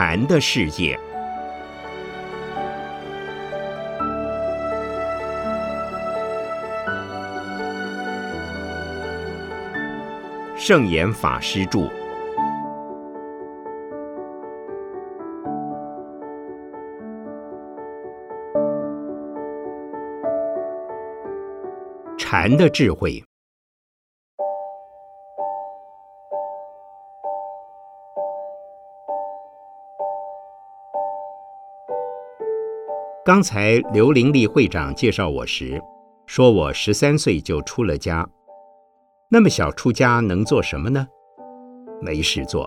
禅的世界。圣严法师著。禅的智慧。刚才刘玲丽会长介绍我时，说我十三岁就出了家。那么小出家能做什么呢？没事做。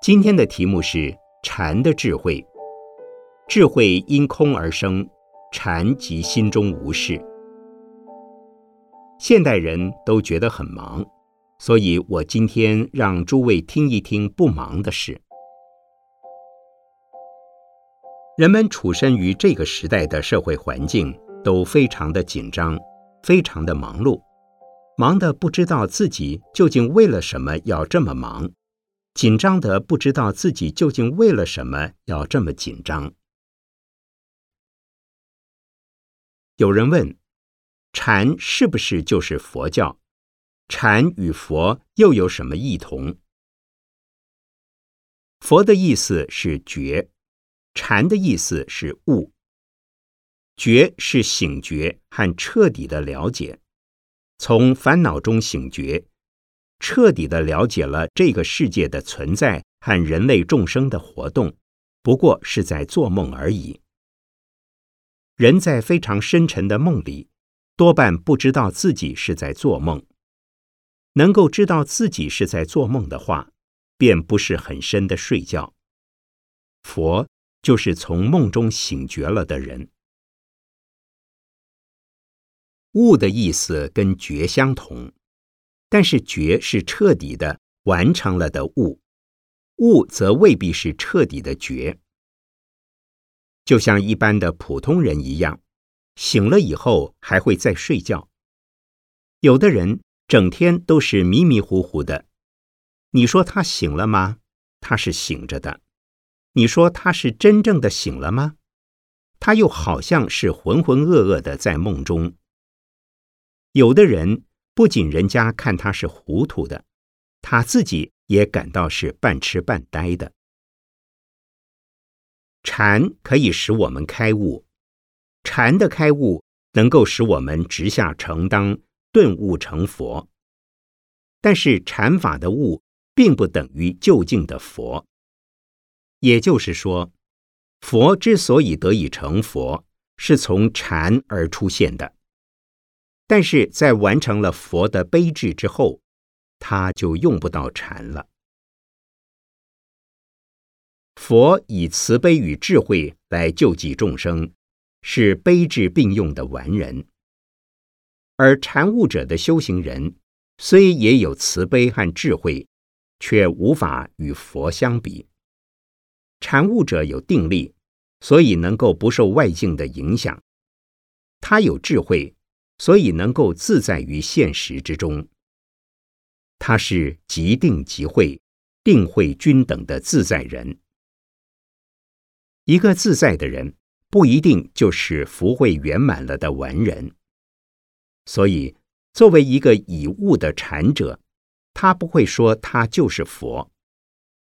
今天的题目是禅的智慧。智慧因空而生，禅即心中无事。现代人都觉得很忙，所以我今天让诸位听一听不忙的事。人们处身于这个时代的社会环境，都非常的紧张，非常的忙碌，忙得不知道自己究竟为了什么要这么忙，紧张的不知道自己究竟为了什么要这么紧张。有人问：禅是不是就是佛教？禅与佛又有什么异同？佛的意思是觉，禅的意思是悟。觉是醒觉和彻底的了解，从烦恼中醒觉，彻底的了解了这个世界的存在和人类众生的活动，不过是在做梦而已。人在非常深沉的梦里，多半不知道自己是在做梦。能够知道自己是在做梦的话，便不是很深的睡觉。佛就是从梦中醒觉了的人。悟的意思跟觉相同，但是觉是彻底的完成了的悟，悟则未必是彻底的觉。就像一般的普通人一样，醒了以后还会再睡觉。有的人整天都是迷迷糊糊的，你说他醒了吗？他是醒着的。你说他是真正的醒了吗？他又好像是浑浑噩噩的在梦中。有的人不仅人家看他是糊涂的，他自己也感到是半痴半呆的。禅可以使我们开悟，禅的开悟能够使我们直下承当，顿悟成佛。但是禅法的悟并不等于究竟的佛。也就是说，佛之所以得以成佛，是从禅而出现的。但是在完成了佛的悲智之后，他就用不到禅了。佛以慈悲与智慧来救济众生，是悲智并用的完人。而禅悟者的修行人，虽也有慈悲和智慧，却无法与佛相比。禅悟者有定力，所以能够不受外境的影响；他有智慧，所以能够自在于现实之中。他是即定即慧、定慧均等的自在人。一个自在的人，不一定就是福慧圆满了的完人。所以，作为一个已悟的禅者，他不会说他就是佛，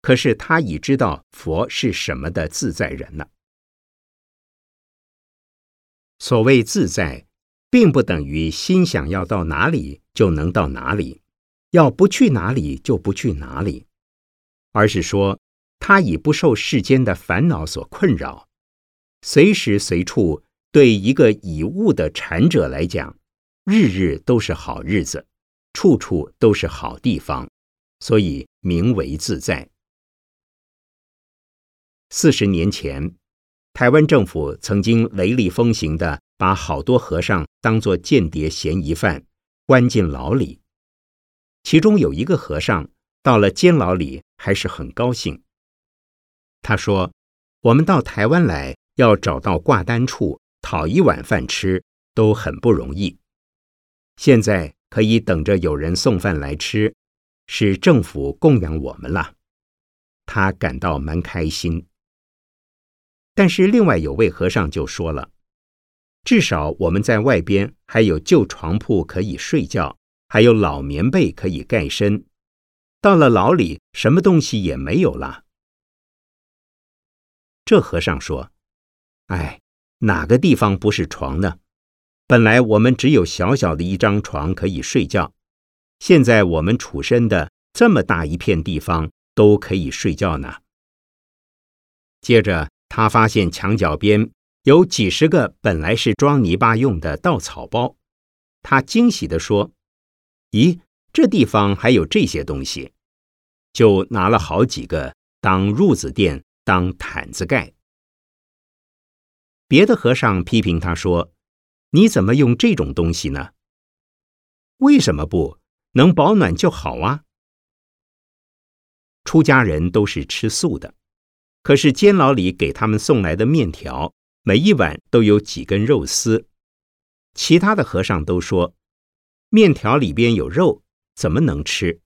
可是他已知道佛是什么的自在人了。所谓自在，并不等于心想要到哪里就能到哪里，要不去哪里就不去哪里，而是说。他已不受世间的烦恼所困扰，随时随处对一个已悟的禅者来讲，日日都是好日子，处处都是好地方，所以名为自在。四十年前，台湾政府曾经雷厉风行的把好多和尚当作间谍嫌疑犯，关进牢里。其中有一个和尚到了监牢里，还是很高兴。他说：“我们到台湾来，要找到挂单处讨一碗饭吃，都很不容易。现在可以等着有人送饭来吃，是政府供养我们了，他感到蛮开心。但是另外有位和尚就说了，至少我们在外边还有旧床铺可以睡觉，还有老棉被可以盖身。到了牢里，什么东西也没有了。这和尚说：“哎，哪个地方不是床呢？本来我们只有小小的一张床可以睡觉，现在我们处身的这么大一片地方都可以睡觉呢。”接着，他发现墙角边有几十个本来是装泥巴用的稻草包，他惊喜地说：“咦，这地方还有这些东西。”就拿了好几个当褥子垫、当毯子盖。别的和尚批评他说：“你怎么用这种东西呢？为什么不能保暖就好啊？”出家人都是吃素的，可是监牢里给他们送来的面条，每一碗都有几根肉丝。其他的和尚都说：“面条里边有肉，怎么能吃？”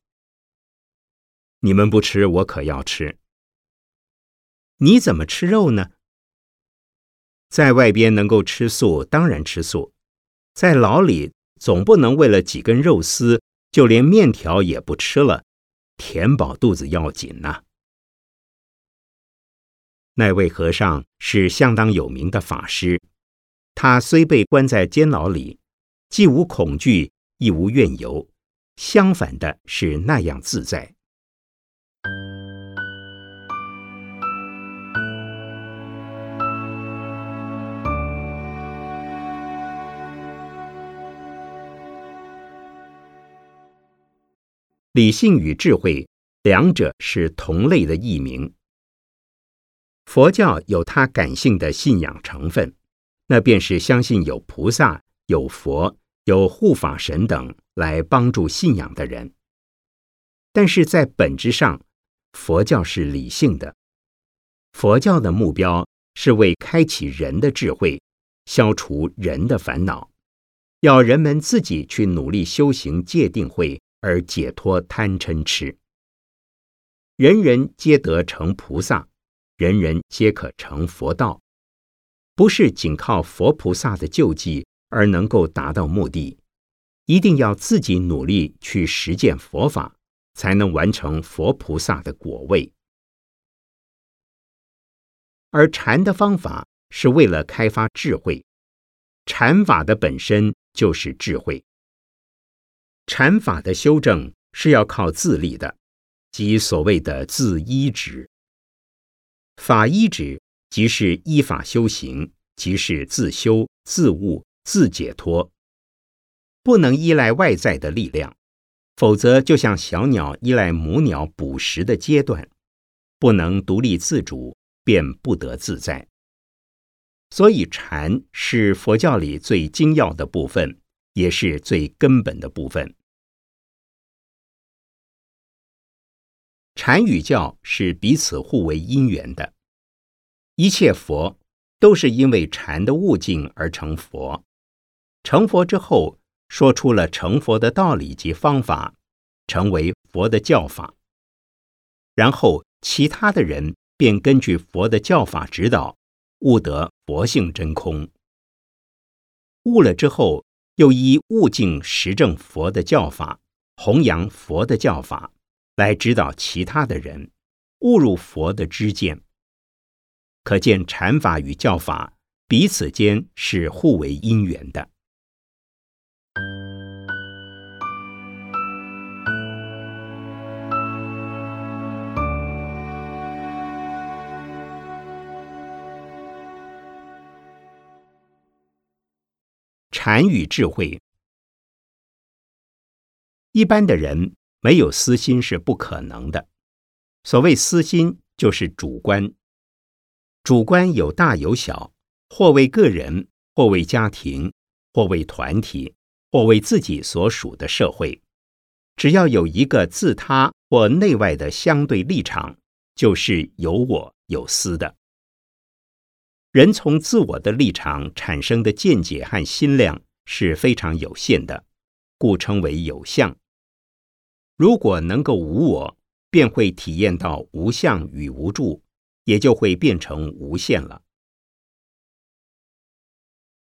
你们不吃，我可要吃。你怎么吃肉呢？在外边能够吃素，当然吃素；在牢里，总不能为了几根肉丝，就连面条也不吃了，填饱肚子要紧呐。那位和尚是相当有名的法师，他虽被关在监牢里，既无恐惧，亦无怨尤，相反的是那样自在。理性与智慧，两者是同类的异名。佛教有它感性的信仰成分，那便是相信有菩萨、有佛、有护法神等来帮助信仰的人。但是在本质上，佛教是理性的。佛教的目标是为开启人的智慧，消除人的烦恼，要人们自己去努力修行戒定慧。而解脱贪嗔痴，人人皆得成菩萨，人人皆可成佛道，不是仅靠佛菩萨的救济而能够达到目的，一定要自己努力去实践佛法，才能完成佛菩萨的果位。而禅的方法是为了开发智慧，禅法的本身就是智慧。禅法的修正是要靠自立的，即所谓的自依止。法依止即是依法修行，即是自修自悟自解脱，不能依赖外在的力量，否则就像小鸟依赖母鸟捕食的阶段，不能独立自主，便不得自在。所以禅是佛教里最精要的部分，也是最根本的部分。禅与教是彼此互为因缘的，一切佛都是因为禅的悟境而成佛。成佛之后，说出了成佛的道理及方法，成为佛的教法。然后，其他的人便根据佛的教法指导，悟得佛性真空。悟了之后，又依悟境实证佛的教法，弘扬佛的教法。来指导其他的人误入佛的知见，可见禅法与教法彼此间是互为因缘的。禅与智慧，一般的人。没有私心是不可能的。所谓私心，就是主观。主观有大有小，或为个人，或为家庭，或为团体，或为自己所属的社会。只要有一个自他或内外的相对立场，就是有我有私的。人从自我的立场产生的见解和心量是非常有限的，故称为有相。如果能够无我，便会体验到无相与无助，也就会变成无限了。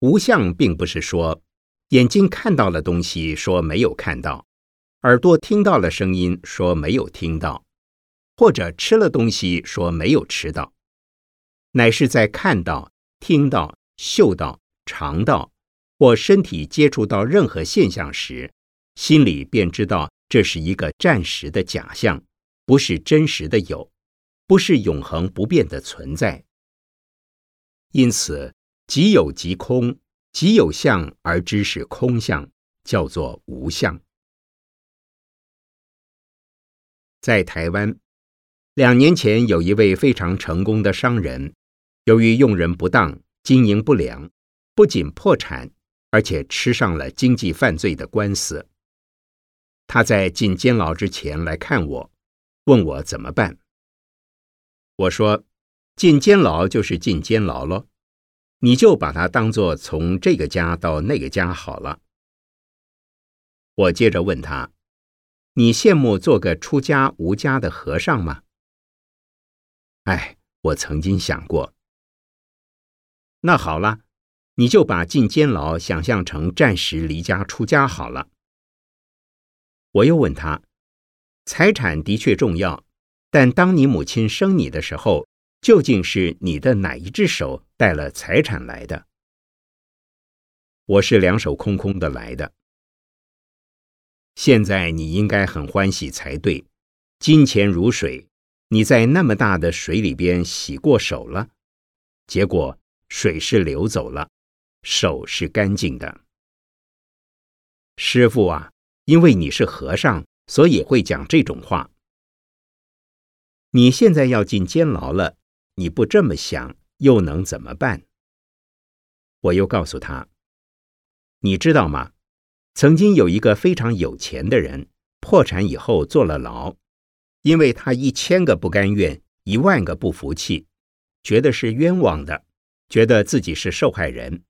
无相并不是说眼睛看到了东西说没有看到，耳朵听到了声音说没有听到，或者吃了东西说没有吃到，乃是在看到、听到、嗅到、尝到或身体接触到任何现象时，心里便知道这是一个暂时的假象，不是真实的有，不是永恒不变的存在。因此。即有即空，即有相而知是空相，叫做无相。在台湾，两年前有一位非常成功的商人，由于用人不当、经营不良，不仅破产，而且吃上了经济犯罪的官司。他在进监牢之前来看我，问我怎么办。我说：进监牢就是进监牢喽。你就把它当做从这个家到那个家好了。我接着问他：“你羡慕做个出家无家的和尚吗？”哎，我曾经想过。那好了，你就把进监牢想象成暂时离家出家好了。我又问他：“财产的确重要，但当你母亲生你的时候。”究竟是你的哪一只手带了财产来的？我是两手空空的来的。现在你应该很欢喜才对，金钱如水，你在那么大的水里边洗过手了，结果水是流走了，手是干净的。师傅啊，因为你是和尚，所以会讲这种话。你现在要进监牢了。你不这么想，又能怎么办？我又告诉他：“你知道吗？曾经有一个非常有钱的人，破产以后坐了牢，因为他一千个不甘愿，一万个不服气，觉得是冤枉的，觉得自己是受害人，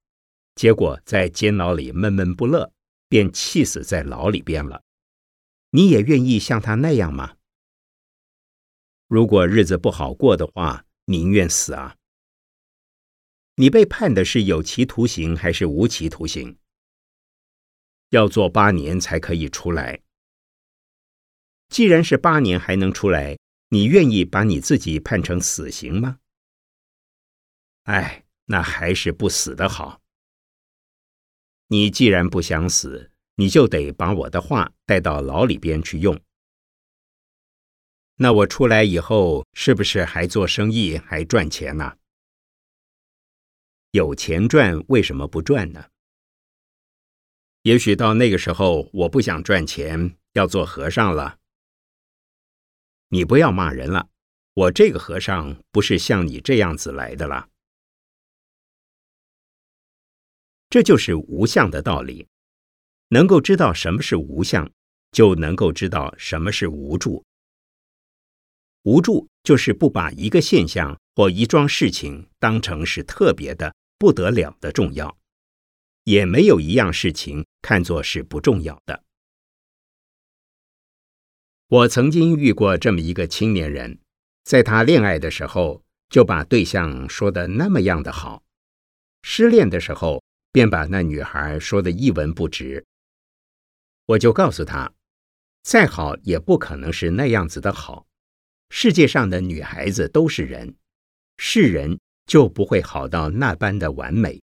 结果在监牢里闷闷不乐，便气死在牢里边了。你也愿意像他那样吗？如果日子不好过的话。”宁愿死啊！你被判的是有期徒刑还是无期徒刑？要做八年才可以出来。既然是八年还能出来，你愿意把你自己判成死刑吗？哎，那还是不死的好。你既然不想死，你就得把我的话带到牢里边去用。那我出来以后，是不是还做生意，还赚钱呢？有钱赚，为什么不赚呢？也许到那个时候，我不想赚钱，要做和尚了。你不要骂人了，我这个和尚不是像你这样子来的了。这就是无相的道理，能够知道什么是无相，就能够知道什么是无助。无助就是不把一个现象或一桩事情当成是特别的、不得了的重要，也没有一样事情看作是不重要的。我曾经遇过这么一个青年人，在他恋爱的时候就把对象说的那么样的好，失恋的时候便把那女孩说的一文不值。我就告诉他，再好也不可能是那样子的好。世界上的女孩子都是人，是人就不会好到那般的完美，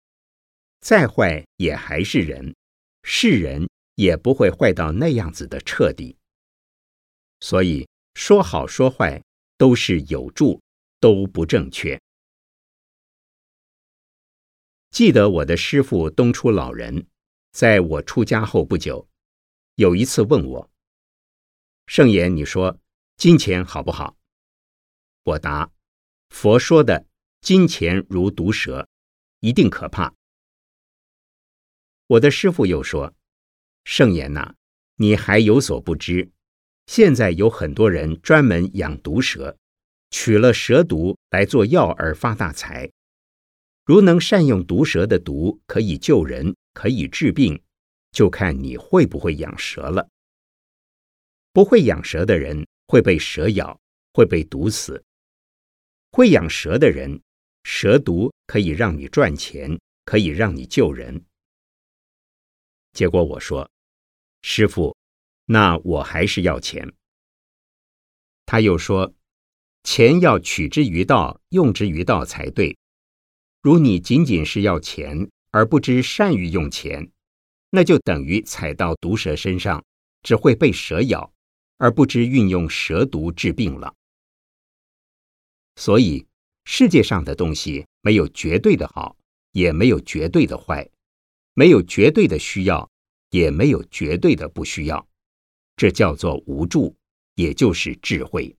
再坏也还是人，是人也不会坏到那样子的彻底。所以说好说坏都是有助，都不正确。记得我的师父东初老人，在我出家后不久，有一次问我：“圣言，你说。”金钱好不好？我答：佛说的金钱如毒蛇，一定可怕。我的师父又说：“圣言呐，你还有所不知，现在有很多人专门养毒蛇，取了蛇毒来做药而发大财。如能善用毒蛇的毒，可以救人，可以治病，就看你会不会养蛇了。”不会养蛇的人会被蛇咬，会被毒死。会养蛇的人，蛇毒可以让你赚钱，可以让你救人。结果我说：“师傅，那我还是要钱。”他又说：“钱要取之于道，用之于道才对。如你仅仅是要钱，而不知善于用钱，那就等于踩到毒蛇身上，只会被蛇咬，而不知运用蛇毒治病了。所以，世界上的东西没有绝对的好，也没有绝对的坏，没有绝对的需要，也没有绝对的不需要。这叫做无助。”也就是智慧。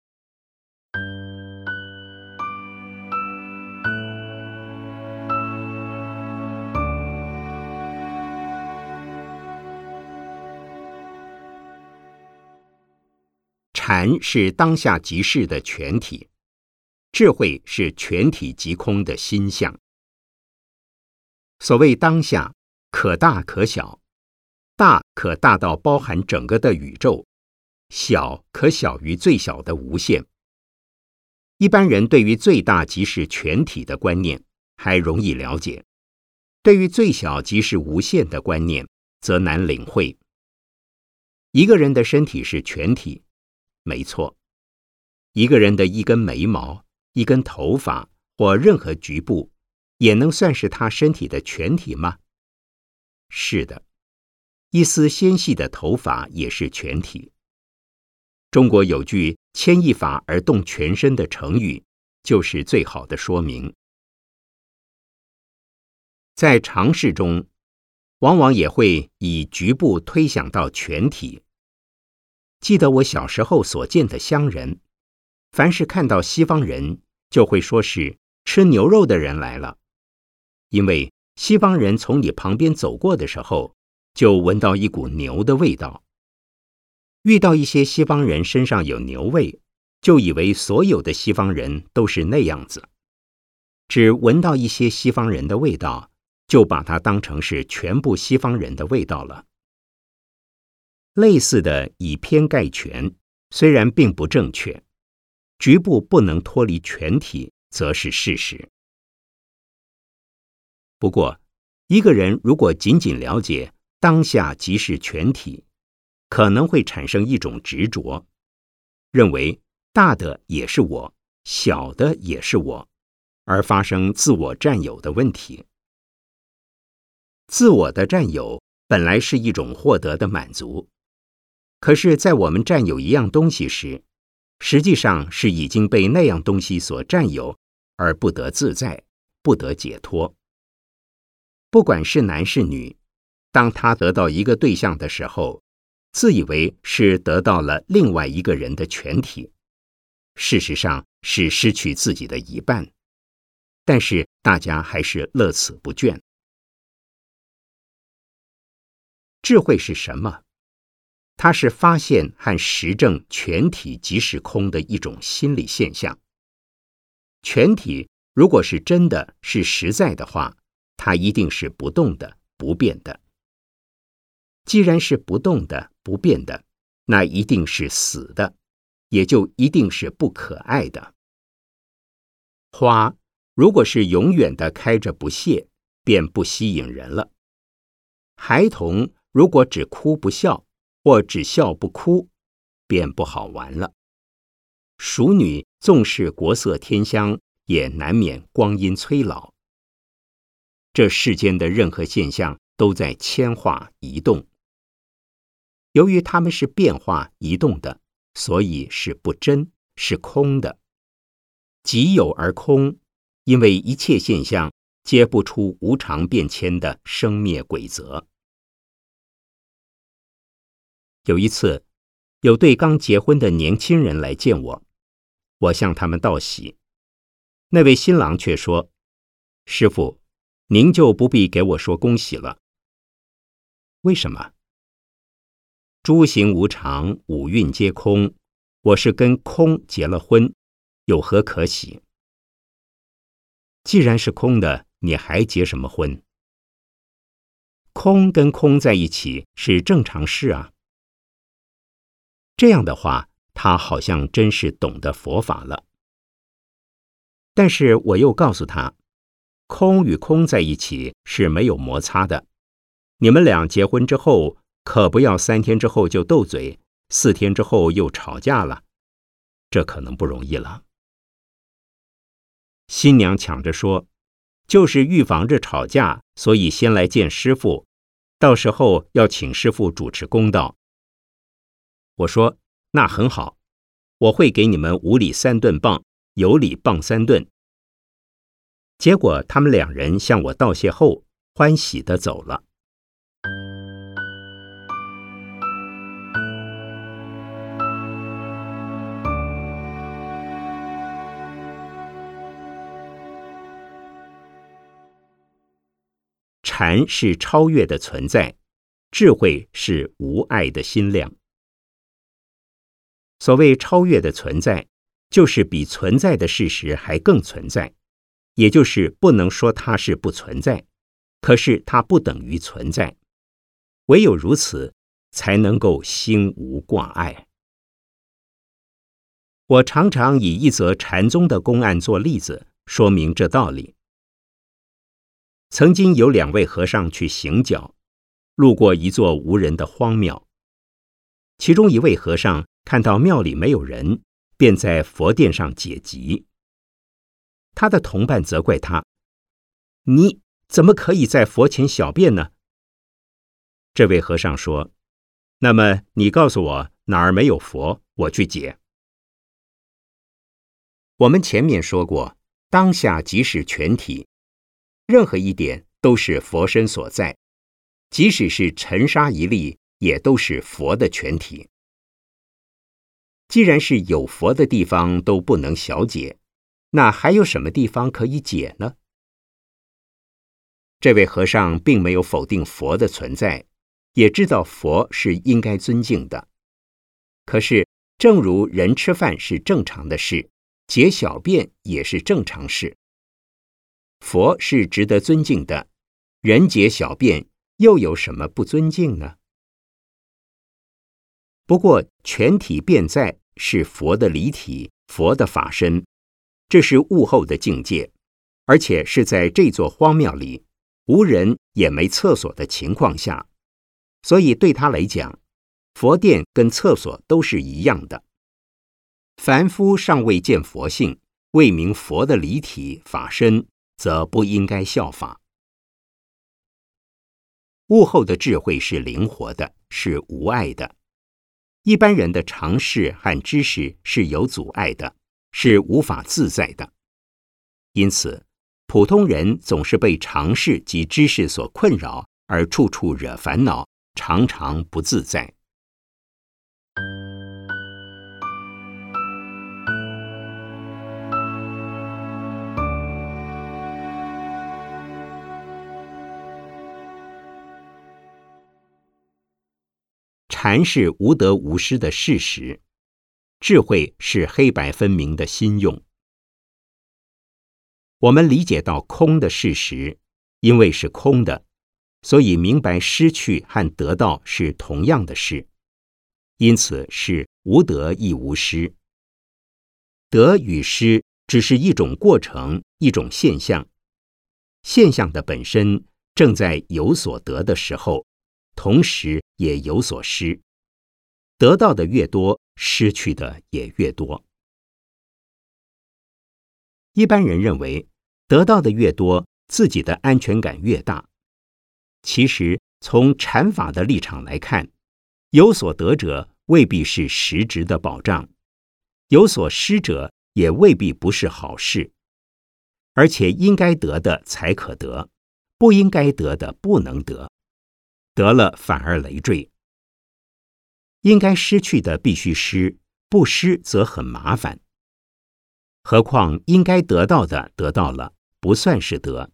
禅是当下即事的全体，智慧是全体即空的心相。所谓当下，可大可小，大可大到包含整个的宇宙。小可小于最小的无限。一般人对于最大即是全体的观念还容易了解，对于最小即是无限的观念则难领会。一个人的身体是全体，没错。一个人的一根眉毛、一根头发或任何局部，也能算是他身体的全体吗？是的，一丝纤细的头发也是全体。中国有句“牵一发而动全身”的成语，就是最好的说明。在尝试中，往往也会以局部推想到全体。记得我小时候所见的乡人，凡是看到西方人，就会说是吃牛肉的人来了，因为西方人从你旁边走过的时候，就闻到一股牛的味道。遇到一些西方人身上有牛味，就以为所有的西方人都是那样子；只闻到一些西方人的味道，就把它当成是全部西方人的味道了。类似的以偏概全，虽然并不正确，局部不能脱离全体，则是事实。不过，一个人如果仅仅了解当下即是全体，可能会产生一种执着，认为大的也是我，小的也是我，而发生自我占有的问题。自我的占有本来是一种获得的满足，可是，在我们占有一样东西时，实际上是已经被那样东西所占有，而不得自在，不得解脱。不管是男是女，当他得到一个对象的时候。自以为是得到了另外一个人的全体，事实上是失去自己的一半，但是大家还是乐此不倦。智慧是什么？它是发现和实证全体即是空的一种心理现象。全体如果是真的是实在的话，它一定是不动的、不变的。既然是不动的、不变的，那一定是死的，也就一定是不可爱的。花如果是永远的开着不谢，便不吸引人了。孩童如果只哭不笑，或只笑不哭，便不好玩了。熟女纵是国色天香，也难免光阴催老。这世间的任何现象都在迁化移动。由于它们是变化移动的，所以是不真，是空的。即有而空，因为一切现象皆不出无常变迁的生灭规则。有一次，有对刚结婚的年轻人来见我，我向他们道喜。那位新郎却说：“师傅，您就不必给我说恭喜了。为什么？”诸行无常，五蕴皆空。我是跟空结了婚，有何可喜？既然是空的，你还结什么婚？空跟空在一起是正常事啊。这样的话，他好像真是懂得佛法了。但是我又告诉他，空与空在一起是没有摩擦的。你们俩结婚之后，可不要三天之后就斗嘴，四天之后又吵架了，这可能不容易了。新娘抢着说：“就是预防着吵架，所以先来见师傅，到时候要请师傅主持公道。”我说：“那很好，我会给你们无礼三顿棒，有礼棒三顿。”结果他们两人向我道谢后，欢喜的走了。禅是超越的存在，智慧是无爱的心量。所谓超越的存在，就是比存在的事实还更存在，也就是不能说它是不存在，可是它不等于存在。唯有如此，才能够心无挂碍。我常常以一则禅宗的公案做例子，说明这道理。曾经有两位和尚去行脚，路过一座无人的荒庙。其中一位和尚看到庙里没有人，便在佛殿上解集。他的同伴责怪他：“你怎么可以在佛前小便呢？”这位和尚说：“那么你告诉我哪儿没有佛，我去解。”我们前面说过，当下即是全体。任何一点都是佛身所在，即使是尘沙一粒，也都是佛的全体。既然是有佛的地方都不能小解，那还有什么地方可以解呢？这位和尚并没有否定佛的存在，也知道佛是应该尊敬的。可是，正如人吃饭是正常的事，解小便也是正常事。佛是值得尊敬的，人解小便又有什么不尊敬呢？不过全体便在是佛的离体，佛的法身，这是悟后的境界，而且是在这座荒庙里无人也没厕所的情况下，所以对他来讲，佛殿跟厕所都是一样的。凡夫尚未见佛性，未明佛的离体法身。则不应该效法。悟后的智慧是灵活的，是无碍的；一般人的尝试和知识是有阻碍的，是无法自在的。因此，普通人总是被尝试及知识所困扰，而处处惹烦恼，常常不自在。禅是无得无失的事实，智慧是黑白分明的心用。我们理解到空的事实，因为是空的，所以明白失去和得到是同样的事，因此是无得亦无失。得与失只是一种过程，一种现象。现象的本身正在有所得的时候。同时也有所失，得到的越多，失去的也越多。一般人认为，得到的越多，自己的安全感越大。其实，从禅法的立场来看，有所得者未必是实质的保障，有所失者也未必不是好事。而且，应该得的才可得，不应该得的不能得。得了反而累赘，应该失去的必须失，不失则很麻烦。何况应该得到的得到了，不算是得；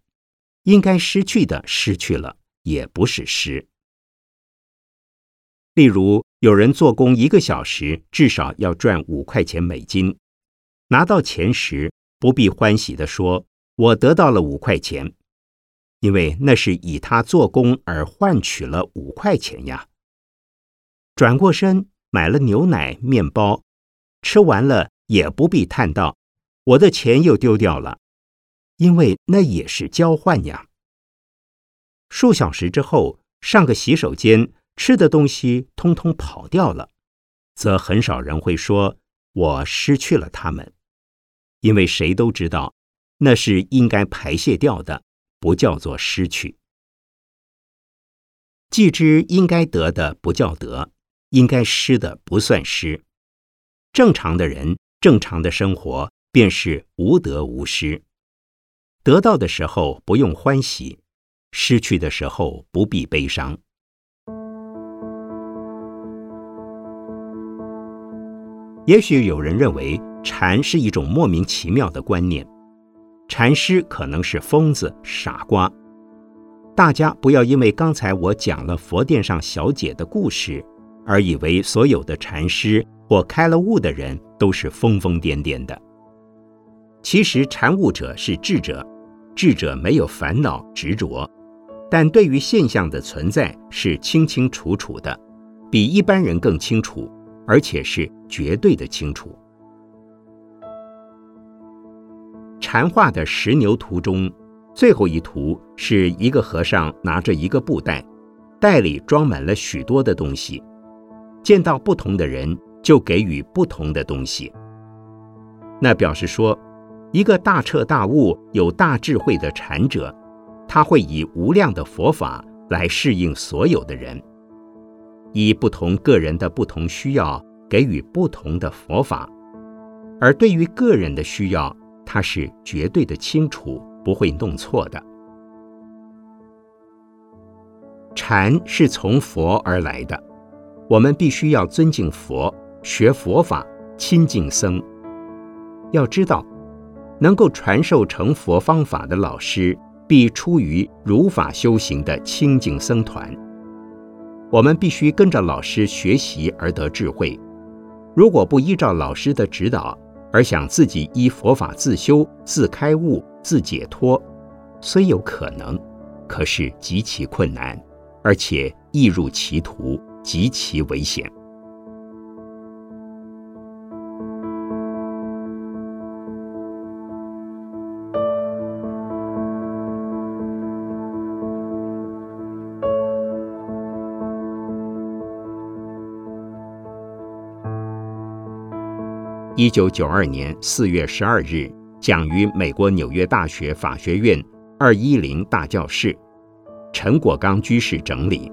应该失去的失去了，也不是失。例如，有人做工一个小时，至少要赚五块钱美金，拿到钱时不必欢喜的说：“我得到了五块钱。”因为那是以他做工而换取了五块钱呀。转过身，买了牛奶、面包，吃完了也不必叹道：“我的钱又丢掉了。”因为那也是交换呀。数小时之后，上个洗手间，吃的东西通通跑掉了，则很少人会说我失去了它们，因为谁都知道那是应该排泄掉的，不叫做失去。既知应该得的不叫得，应该失的不算失。正常的人，正常的生活便是无得无失。得到的时候不用欢喜，失去的时候不必悲伤。也许有人认为禅是一种莫名其妙的观念，禅师可能是疯子、傻瓜。大家不要因为刚才我讲了佛殿上小姐的故事，而以为所有的禅师或开了悟的人都是疯疯癫癫的。其实禅悟者是智者，智者没有烦恼执着，但对于现象的存在是清清楚楚的，比一般人更清楚，而且是绝对的清楚。禅画的石牛图中，最后一图是一个和尚拿着一个布袋，袋里装满了许多的东西，见到不同的人就给予不同的东西，那表示说。一个大彻大悟、有大智慧的禅者，他会以无量的佛法来适应所有的人，以不同个人的不同需要给予不同的佛法，而对于个人的需要，他是绝对的清楚，不会弄错的。禅是从佛而来的，我们必须要尊敬佛，学佛法，亲近僧。要知道。能够传授成佛方法的老师，必出于如法修行的清净僧团。我们必须跟着老师学习而得智慧。如果不依照老师的指导，而想自己依佛法自修、自开悟、自解脱，虽有可能，可是极其困难，而且易入歧途，极其危险。一九九二年四月十二日，讲于美国纽约大学法学院二一零大教室，陈果刚居士整理。